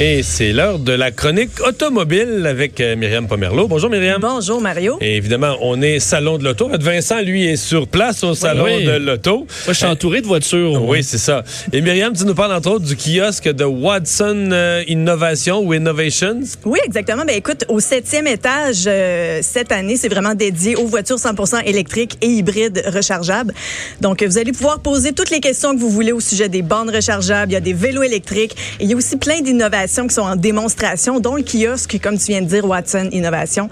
Et c'est l'heure de la chronique automobile avec euh, Myriam Pomerleau. Bonjour Myriam. Bonjour Mario. Et évidemment, on est salon de l'auto. Vincent, lui, est sur place au salon Oui. de l'auto. Moi, je suis entouré de voitures. Oui, c'est ça. Et Myriam, tu nous parles entre autres du kiosque de Watson euh, Innovation ou Innovations. Oui, exactement. Ben écoute, au septième étage euh, cette année, c'est vraiment dédié aux voitures 100% électriques et hybrides rechargeables. Donc, vous allez pouvoir poser toutes les questions que vous voulez au sujet des bornes rechargeables. Il y a des vélos électriques. Et il y a aussi plein d'innovations qui sont en démonstration, dont le kiosque, comme tu viens de dire, Watson Innovation.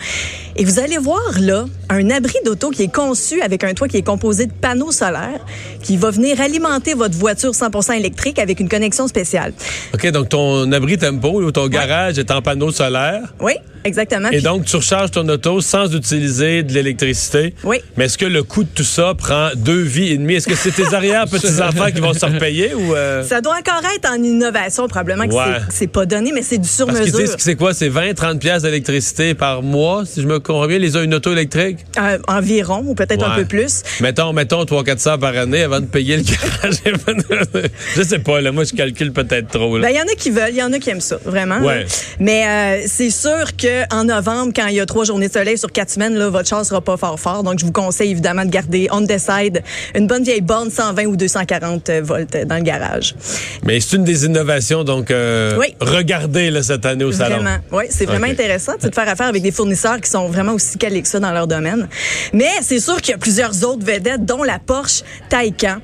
Et vous allez voir là un abri d'auto qui est conçu avec un toit qui est composé de panneaux solaires, qui va venir alimenter votre voiture 100% électrique avec une connexion spéciale. OK, donc ton abri tempo ou ton garage est en panneau solaire. Oui, exactement. Et Puis- donc, tu recharges ton auto sans utiliser de l'électricité. Oui. Mais est-ce que le coût de tout ça prend deux vies et demie? Est-ce que c'est tes arrière-petits-enfants qui vont se repayer ou... euh, Ça doit encore être en innovation, probablement que Ouais. c'est- pas donné, mais c'est du Parce sur-mesure. que c'est quoi? C'est 20, 30 pièces d'électricité par mois, si je me bien, les a une auto électrique? Euh, environ, ou peut-être un peu plus. Mettons, mettons 300-400 par année avant de payer le garage. je sais pas, là, moi, je calcule peut-être trop. Ben, il y en a qui veulent, il y en a qui aiment ça, vraiment. Ouais. Mais euh, c'est sûr qu'en novembre, quand il y a trois journées de soleil sur quatre semaines, là, votre char sera pas fort fort. Donc, je vous conseille évidemment de garder on the side une bonne vieille borne 120 ou 240 volts dans le garage. Mais c'est une des innovations, donc, euh, Oui. regardez là, cette année au salon. Vraiment. Oui, c'est vraiment intéressant de faire affaire avec des fournisseurs qui sont vraiment aussi calés que ça dans leur domaine. Mais c'est sûr qu'il y a plusieurs autres vedettes, dont la Porsche Taycan.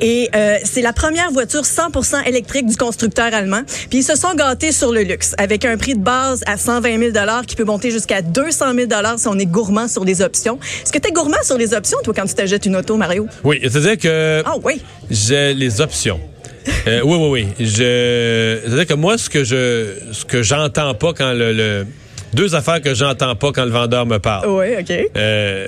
Et euh, c'est la première voiture 100% électrique du constructeur allemand. Puis ils se sont gâtés sur le luxe, avec un prix de base à 120 000 qui peut monter jusqu'à 200 000 si on est gourmand sur les options. Est-ce que tu es gourmand sur les options, toi, quand tu t'achètes une auto, Mario? Oui, c'est-à-dire que Ah oui. j'ai les options. Euh, oui, oui, oui. Je, c'est-à-dire que moi, ce que je, ce que j'entends pas quand le, le- deux affaires que j'entends pas quand le vendeur me parle. Oui, OK. Euh,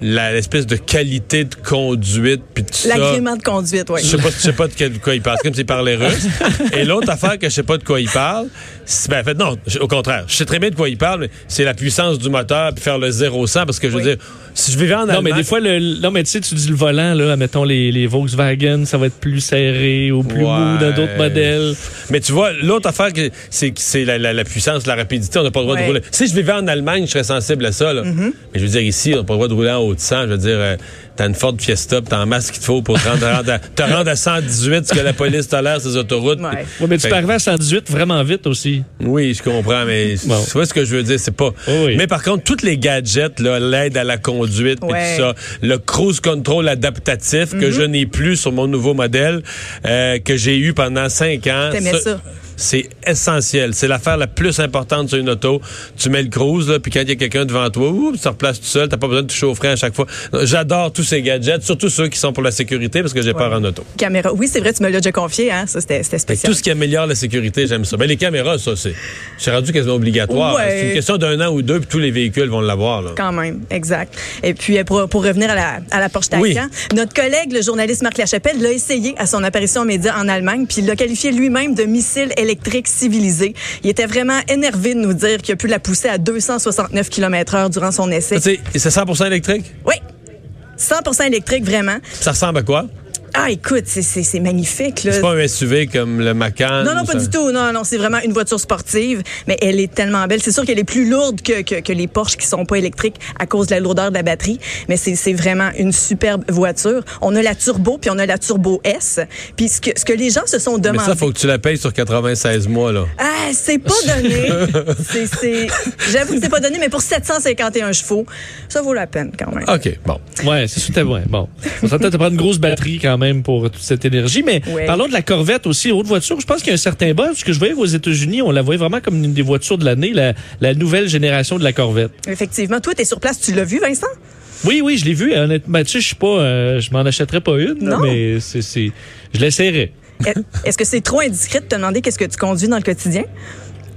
l'espèce de qualité de conduite puis tout ça. L'agrément de conduite, oui. Je sais pas, je sais pas de, quel- de quoi il parle. C'est comme s'il parlait russe. Et l'autre affaire que je sais pas de quoi il parle, c'est- ben, en fait, non, je- au contraire. Je sais très bien de quoi il parle, mais c'est la puissance du moteur puis faire le 0-100 parce que je veux Oui. dire, si je vivais en Non, mais Allemagne- des fois, le, non, mais tu sais, tu dis le volant, là, mettons les, les Volkswagen, ça va être plus serré ou plus Ouais. mou dans d'autres modèles. Mais tu vois, l'autre affaire, que- c'est que c'est la, la- la puissance, la rapidité. On n'a pas le droit Ouais. de rouler. Si je vivais en Allemagne, je serais sensible à ça. Là. Mm-hmm. Mais je veux dire, ici, on n'a pas le droit de rouler en haut de 100. Je veux dire, euh, t'as une Ford Fiesta, puis t'as en masse qu'il te faut pour te rendre, à, te rendre à 118, ce que la police tolère ces autoroutes. Ouais. Mais tu peux arriver à 118 vraiment vite aussi. Oui, je comprends, mais Bon. tu vois ce que je veux dire, c'est pas. Oh oui. Mais par contre, tous les gadgets, l'aide à la conduite, puis Ouais. tout ça, le cruise control adaptatif Mhm. que je n'ai plus sur mon nouveau modèle, euh, que j'ai eu pendant cinq ans. T'aimais ça? C'est essentiel. C'est l'affaire la plus importante sur une auto. Tu mets le cruise, là, puis quand il y a quelqu'un devant toi, oups, tu te replaces tout seul, t'as pas besoin de toucher au frein à chaque fois. J'adore tous ces gadgets, surtout ceux qui sont pour la sécurité, parce que j'ai peur en auto. Caméra. Oui, c'est vrai, tu me l'as déjà confié, hein? Ça, c'était spécial. tout ce qui améliore la sécurité, j'aime ça. Ben, les caméras, ça, c'est c'est rendu quasiment obligatoire. Ouais. C'est une question d'un an ou deux, puis tous les véhicules vont l'avoir. là. Quand même, exact. Et puis, euh, pour, pour revenir à la, à la Porsche Taycan, Oui. notre collègue, le journaliste Marc Lachapelle, l'a essayé à son apparition aux médias en Allemagne, puis il l'a qualifié lui-même de missile électrique civilisé. Il était vraiment énervé de nous dire qu'il a pu la pousser à 269 km heure durant son essai. C'est 100% électrique? Oui. 100% électrique, vraiment. Ça ressemble à quoi? Ah, écoute, c'est- magnifique. Là. C'est pas un SUV comme le Macan? Non, non, pas ça- du tout. Non, non, c'est vraiment une voiture sportive, mais elle est tellement belle. C'est sûr qu'elle est plus lourde que, que, que les Porsche qui sont pas électriques à cause de la lourdeur de la batterie, mais c'est c'est vraiment une superbe voiture. On a la Turbo, puis on a la Turbo S. Puis ce que, ce que les gens se sont Mais demandé... ça, faut que tu la payes sur 96 mois, là. Ah, c'est pas donné. C'est- c'est- J'avoue que c'est pas donné, mais pour 751 chevaux, ça vaut la peine quand même. OK, bon. Ouais, c'est super ouais. Bon. On s'entend de prendre une grosse batterie quand même pour toute cette énergie. Mais Ouais. parlons de la Corvette aussi, haute voiture. Je pense qu'il y a un certain buzz. Parce que je voyais qu'aux États-Unis, on la voyait vraiment comme une des voitures de l'année, la, la nouvelle génération de la Corvette. Effectivement. Toi, t'es sur place, tu l'as vu, Vincent? Oui, oui, je l'ai vu. Honnêtement, tu sais, je suis pas, euh, je m'en achèterais pas une, là, mais c'est, je l'essaierais. Est- Est-ce que c'est trop indiscret de te demander qu'est-ce que tu conduis dans le quotidien?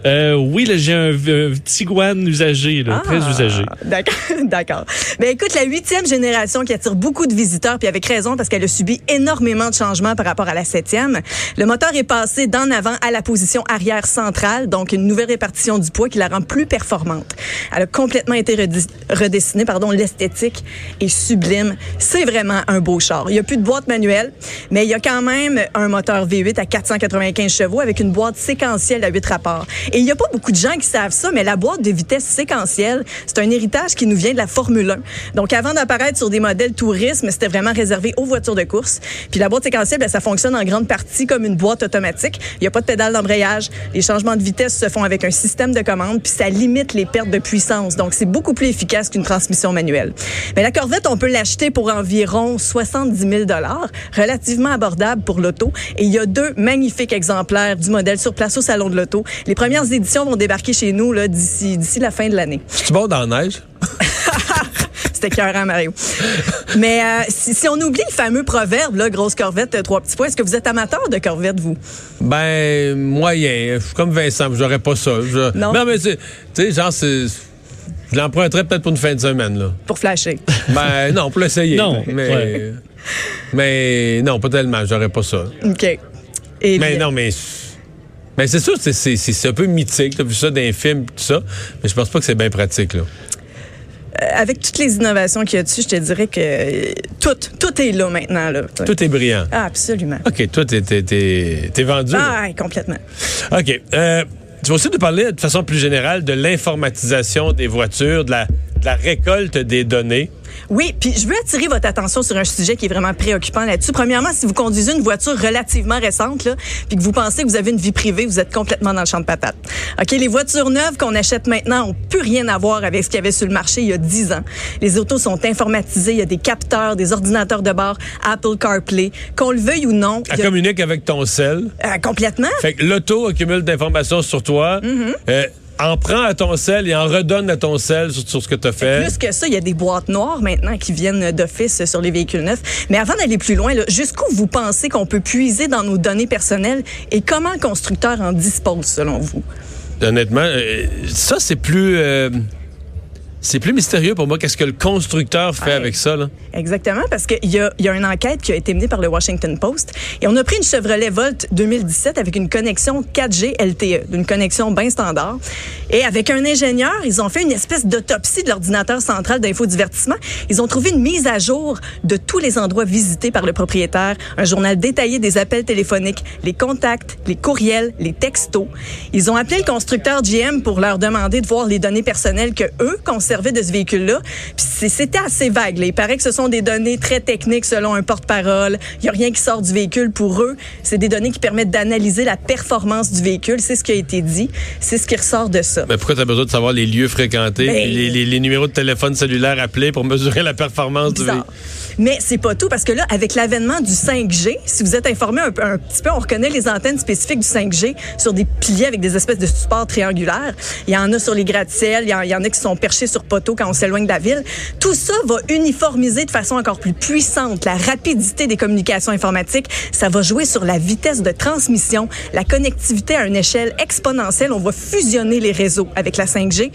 Euh, oui, j'ai un, un Tiguan usagé, là, très Ah, usagé. D'accord, d'accord. Ben écoute, la huitième génération qui attire beaucoup de visiteurs, puis avec raison parce qu'elle a subi énormément de changements par rapport à la septième. Le moteur est passé d'en avant à la position arrière centrale, donc une nouvelle répartition du poids qui la rend plus performante. Elle a complètement été redessinée, pardon, l'esthétique est sublime. C'est vraiment un beau char. Il y a plus de boîte manuelle, mais il y a quand même un moteur V8 à 495 chevaux avec une boîte séquentielle à 8 rapports. Et il n'y a pas beaucoup de gens qui savent ça, mais la boîte de vitesse séquentielle, c'est un héritage qui nous vient de la Formule 1. Donc, avant d'apparaître sur des modèles tourisme, c'était vraiment réservé aux voitures de course. Puis la boîte séquentielle, ben, ça fonctionne en grande partie comme une boîte automatique. Il n'y a pas de pédale d'embrayage. Les changements de vitesse se font avec un système de commande, puis ça limite les pertes de puissance. Donc, c'est beaucoup plus efficace qu'une transmission manuelle. Mais la Corvette, on peut l'acheter pour environ 70 000 relativement abordable pour l'auto. Et il y a deux magnifiques exemplaires du modèle sur place au Salon de l'Auto. Les premières éditions vont débarquer chez nous là, d'ici d'ici la fin de l'année. Tu bon dans la neige? C'était cœur Mario. Mais euh, si, si on oublie le fameux proverbe, là, grosse corvette, euh, trois petits points, est-ce que vous êtes amateur de corvette, vous? Ben, moyen. Je suis comme Vincent, j'aurais pas ça. Je- Non. mais tu sais, genre, c'est. Je l'emprunterais peut-être pour une fin de semaine, là. Pour flasher. Ben, non, pour l'essayer. Non, Mais. ouais. Mais, non, pas tellement, j'aurais pas ça. OK. Et Mais bien- non, mais. Mais c'est sûr, c'est- un peu mythique. T'as vu ça dans les films, tout ça. Mais je pense pas que c'est bien pratique, là. euh, avec toutes les innovations qu'il y a dessus, je te dirais que euh, tout, tout est là maintenant. Là. Tout est brillant. Ah, absolument. OK, toi, t'es t'es- vendu. Ah, complètement. OK. Euh, tu vas aussi nous parler de façon plus générale de l'informatisation des voitures, de la, de la récolte des données. Oui, puis je veux attirer votre attention sur un sujet qui est vraiment préoccupant là-dessus. Premièrement, si vous conduisez une voiture relativement récente, là, puis que vous pensez que vous avez une vie privée, vous êtes complètement dans le champ de patates. OK, les voitures neuves qu'on achète maintenant ont plus rien à voir avec ce qu'il y avait sur le marché il y a 10 ans. Les autos sont informatisées, il y a des capteurs, des ordinateurs de bord, Apple CarPlay, qu'on le veuille ou non. Elle a- communique avec ton sel. Euh, complètement. Fait que l'auto accumule d'informations sur toi, Mm-hmm. euh, en prend à ton sel et en redonne à ton sel sur, sur ce que tu as fait. Plus que ça, il y a des boîtes noires maintenant qui viennent d'office sur les véhicules neufs. Mais avant d'aller plus loin, jusqu'où vous pensez qu'on peut puiser dans nos données personnelles et comment le constructeur en dispose selon vous? Honnêtement, euh, ça, c'est plus... euh, c'est plus mystérieux pour moi. Qu'est-ce que le constructeur fait Ouais. avec ça, là? Exactement, parce qu'il y a, il y a une enquête qui a été menée par le Washington Post et on a pris une Chevrolet Volt 2017 avec une connexion 4G LTE, d'une connexion bien standard. Et avec un ingénieur, ils ont fait une espèce d'autopsie de l'ordinateur central d'infodivertissement. Ils ont trouvé une mise à jour de tous les endroits visités par le propriétaire, un journal détaillé des appels téléphoniques, les contacts, les courriels, les textos. Ils ont appelé le constructeur GM pour leur demander de voir les données personnelles que eux conservaient de ce véhicule-là. Puis c'était assez vague. là. Il paraît que ce sont des données très techniques selon un porte-parole. Il n'y a rien qui sort du véhicule pour eux. C'est des données qui permettent d'analyser la performance du véhicule. C'est ce qui a été dit. C'est ce qui ressort de ça. Mais pourquoi tu as besoin de savoir les lieux fréquentés, Ben- les, les- les numéros de téléphone cellulaire appelés pour mesurer la performance du véhicule? Mais c'est pas tout parce que là, avec l'avènement du 5G, si vous êtes informé un, petit peu, on reconnaît les antennes spécifiques du 5G sur des piliers avec des espèces de supports triangulaires. Il y en a sur les gratte-ciels, il y en a qui sont perchés sur poteaux quand on s'éloigne de la ville. Tout ça va uniformiser de façon encore plus puissante la rapidité des communications informatiques. Ça va jouer sur la vitesse de transmission, la connectivité à une échelle exponentielle. On va fusionner les réseaux avec la 5G.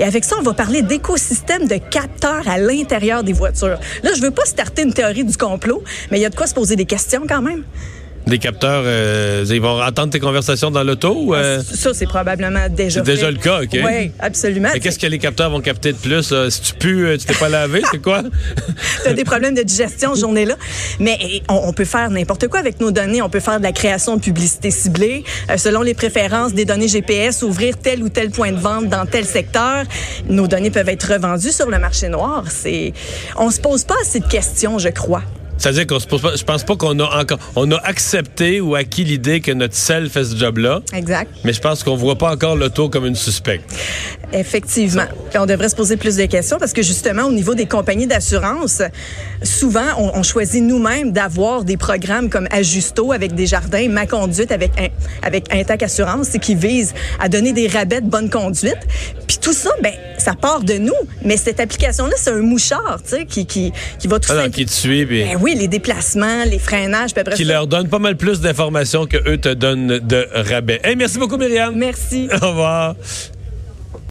Et avec ça, on va parler d'écosystèmes de capteurs à l'intérieur des voitures. Là, je veux pas une théorie du complot, mais il y a de quoi se poser des questions quand même. Des capteurs, euh, ils vont entendre tes conversations dans l'auto? ou, euh, Ça, c'est probablement déjà C'est déjà le cas, OK. Oui, absolument. mais qu'est-ce que les capteurs vont capter de plus? là? Si tu pues, euh, tu t'es pas lavé, c'est quoi? tu as des problèmes de digestion ce journée-là. Mais eh, on, on peut faire n'importe quoi avec nos données. On peut faire de la création de publicité ciblée, euh, selon les préférences des données GPS, ouvrir tel ou tel point de vente dans tel secteur. Nos données peuvent être revendues sur le marché noir. C'est, on se pose pas assez de questions, je crois. C'est-à-dire qu'on se pose pas, je pense pas qu'on a encore, on a accepté ou acquis l'idée que notre sel fait ce job-là, Exact. mais je pense qu'on voit pas encore l'auto comme une suspecte. Effectivement. Puis on devrait se poser plus de questions parce que justement, au niveau des compagnies d'assurance, souvent, on, on choisit nous-mêmes d'avoir des programmes comme Ajusto avec des jardins, Ma Conduite avec, avec Intac Assurance, qui vise à donner des rabais de bonne conduite. Puis tout ça, ben, ça part de nous. Mais cette application-là, c'est un mouchard, tu sais, qui, qui, qui va tout Ah non, qui te suit, puis Ben Oui, les déplacements, les freinages, puis après Qui ça- leur donne pas mal plus d'informations que eux te donnent de rabais. Hey, merci beaucoup, Myriam. Merci. Au revoir.